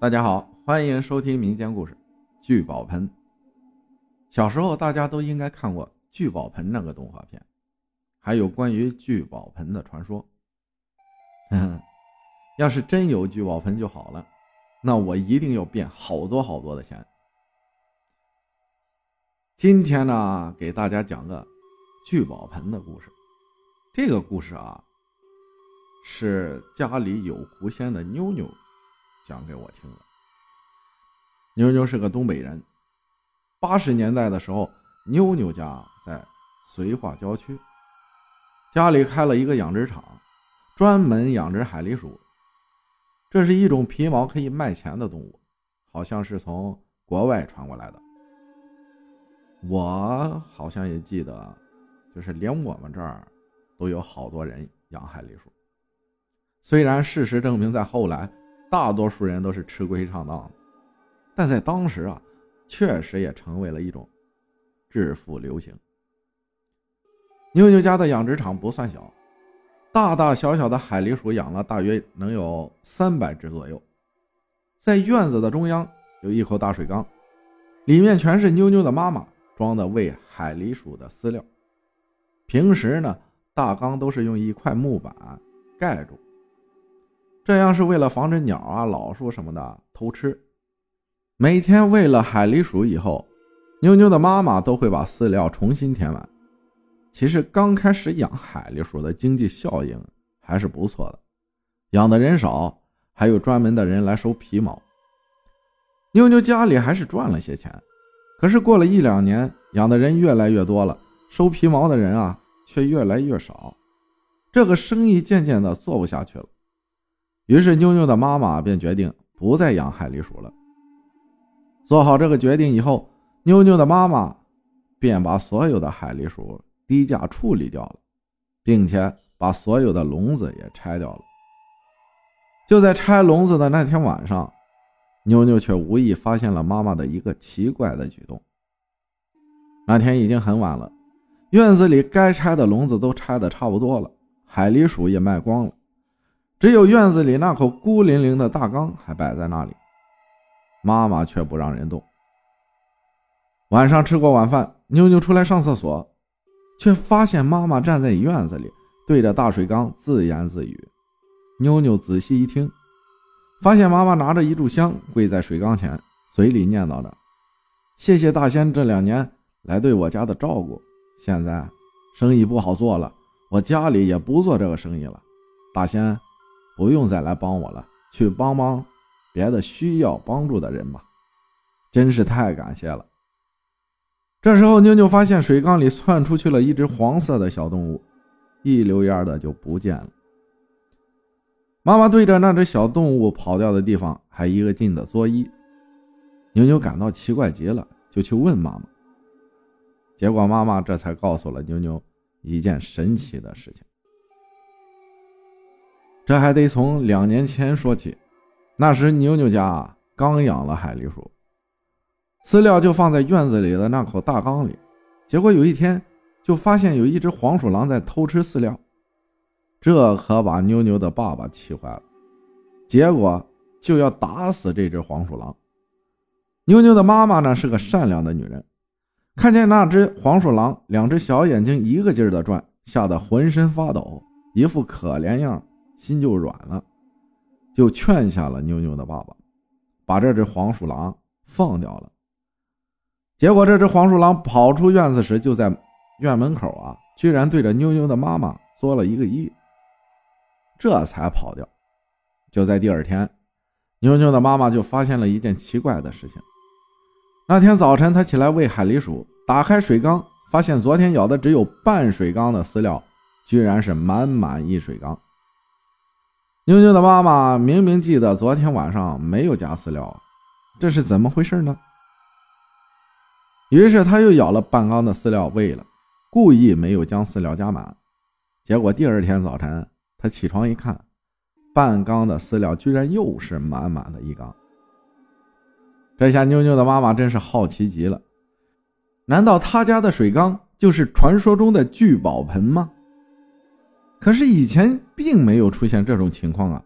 大家好，欢迎收听民间故事《聚宝盆》。小时候大家都应该看过《聚宝盆》那个动画片，还有关于聚宝盆的传说。要是真有聚宝盆就好了，那我一定要变好多好多的钱。今天呢，给大家讲个聚宝盆的故事。这个故事啊，是家里有狐仙的妞妞。讲给我听了。妞妞是个东北人，八十年代的时候，妞妞家在绥化郊区，家里开了一个养殖场，专门养殖海狸鼠。这是一种皮毛可以卖钱的动物，好像是从国外传过来的。我好像也记得，就是连我们这儿都有好多人养海狸鼠。虽然事实证明，在后来。大多数人都是吃亏上当，但在当时啊，确实也成为了一种致富流行。妞妞家的养殖场不算小，大大小小的海狸鼠养了大约能有三百只左右。在院子的中央有一口大水缸，里面全是妞妞的妈妈装的喂海狸鼠的饲料。平时呢，大缸都是用一块木板盖住。这样是为了防止鸟啊、老鼠什么的偷吃。每天喂了海狸鼠以后，妞妞的妈妈都会把饲料重新填满。其实刚开始养海狸鼠的经济效应还是不错的，养的人少，还有专门的人来收皮毛。妞妞家里还是赚了些钱。可是过了一两年，养的人越来越多了，收皮毛的人啊却越来越少，这个生意渐渐的做不下去了。于是，妞妞的妈妈便决定不再养海狸鼠了。做好这个决定以后，妞妞的妈妈便把所有的海狸鼠低价处理掉了，并且把所有的笼子也拆掉了。就在拆笼子的那天晚上，妞妞却无意发现了妈妈的一个奇怪的举动。那天已经很晚了，院子里该拆的笼子都拆得差不多了，海狸鼠也卖光了。只有院子里那口孤零零的大缸还摆在那里，妈妈却不让人动。晚上吃过晚饭，妞妞出来上厕所，却发现妈妈站在院子里，对着大水缸自言自语。妞妞仔细一听，发现妈妈拿着一炷香跪在水缸前，嘴里念叨着：“谢谢大仙这两年来对我家的照顾，现在生意不好做了，我家里也不做这个生意了，大仙。”不用再来帮我了，去帮帮别的需要帮助的人吧，真是太感谢了。这时候，妞妞发现水缸里窜出去了一只黄色的小动物，一溜烟的就不见了。妈妈对着那只小动物跑掉的地方还一个劲的作揖，妞妞感到奇怪极了，就去问妈妈。结果，妈妈这才告诉了妞妞一件神奇的事情。这还得从两年前说起，那时妞妞家刚养了海狸鼠，饲料就放在院子里的那口大缸里。结果有一天，就发现有一只黄鼠狼在偷吃饲料，这可把妞妞的爸爸气坏了，结果就要打死这只黄鼠狼。妞妞的妈妈呢是个善良的女人，看见那只黄鼠狼两只小眼睛一个劲儿的转，吓得浑身发抖，一副可怜样。心就软了，就劝下了妞妞的爸爸，把这只黄鼠狼放掉了。结果这只黄鼠狼跑出院子时，就在院门口啊，居然对着妞妞的妈妈作了一个揖，这才跑掉。就在第二天，妞妞的妈妈就发现了一件奇怪的事情。那天早晨，她起来喂海狸鼠，打开水缸，发现昨天舀的只有半水缸的饲料，居然是满满一水缸。妞妞的妈妈明明记得昨天晚上没有加饲料，这是怎么回事呢？于是他又舀了半缸的饲料喂了，故意没有将饲料加满。结果第二天早晨，他起床一看，半缸的饲料居然又是满满的一缸。这下妞妞的妈妈真是好奇极了，难道他家的水缸就是传说中的聚宝盆吗？可是以前并没有出现这种情况啊，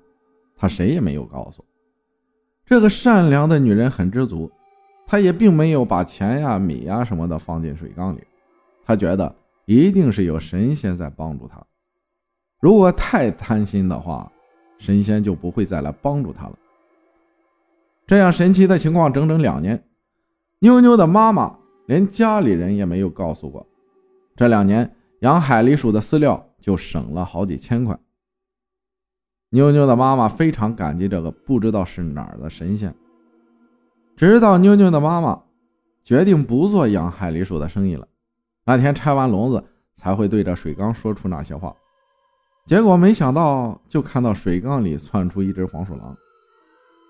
他谁也没有告诉。这个善良的女人很知足，她也并没有把钱呀、米呀什么的放进水缸里。她觉得一定是有神仙在帮助她。如果太贪心的话，神仙就不会再来帮助她了。这样神奇的情况整整两年，妞妞的妈妈连家里人也没有告诉过。这两年养海狸鼠的饲料就省了好几千块。妞妞的妈妈非常感激这个不知道是哪儿的神仙。直到妞妞的妈妈决定不做养海狸鼠的生意了，那天拆完笼子才会对着水缸说出那些话。结果没想到，就看到水缸里窜出一只黄鼠狼。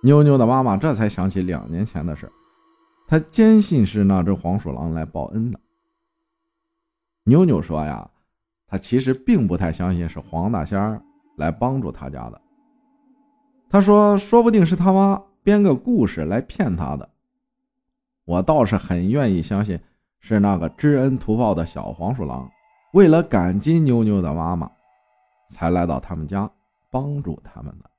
妞妞的妈妈这才想起两年前的事，她坚信是那只黄鼠狼来报恩的。妞妞说呀，他其实并不太相信是黄大仙儿。来帮助他家的，他说：“说不定是他妈编个故事来骗他的。”我倒是很愿意相信是那个知恩图报的小黄鼠狼，为了感激妞妞的妈妈，才来到他们家帮助他们的。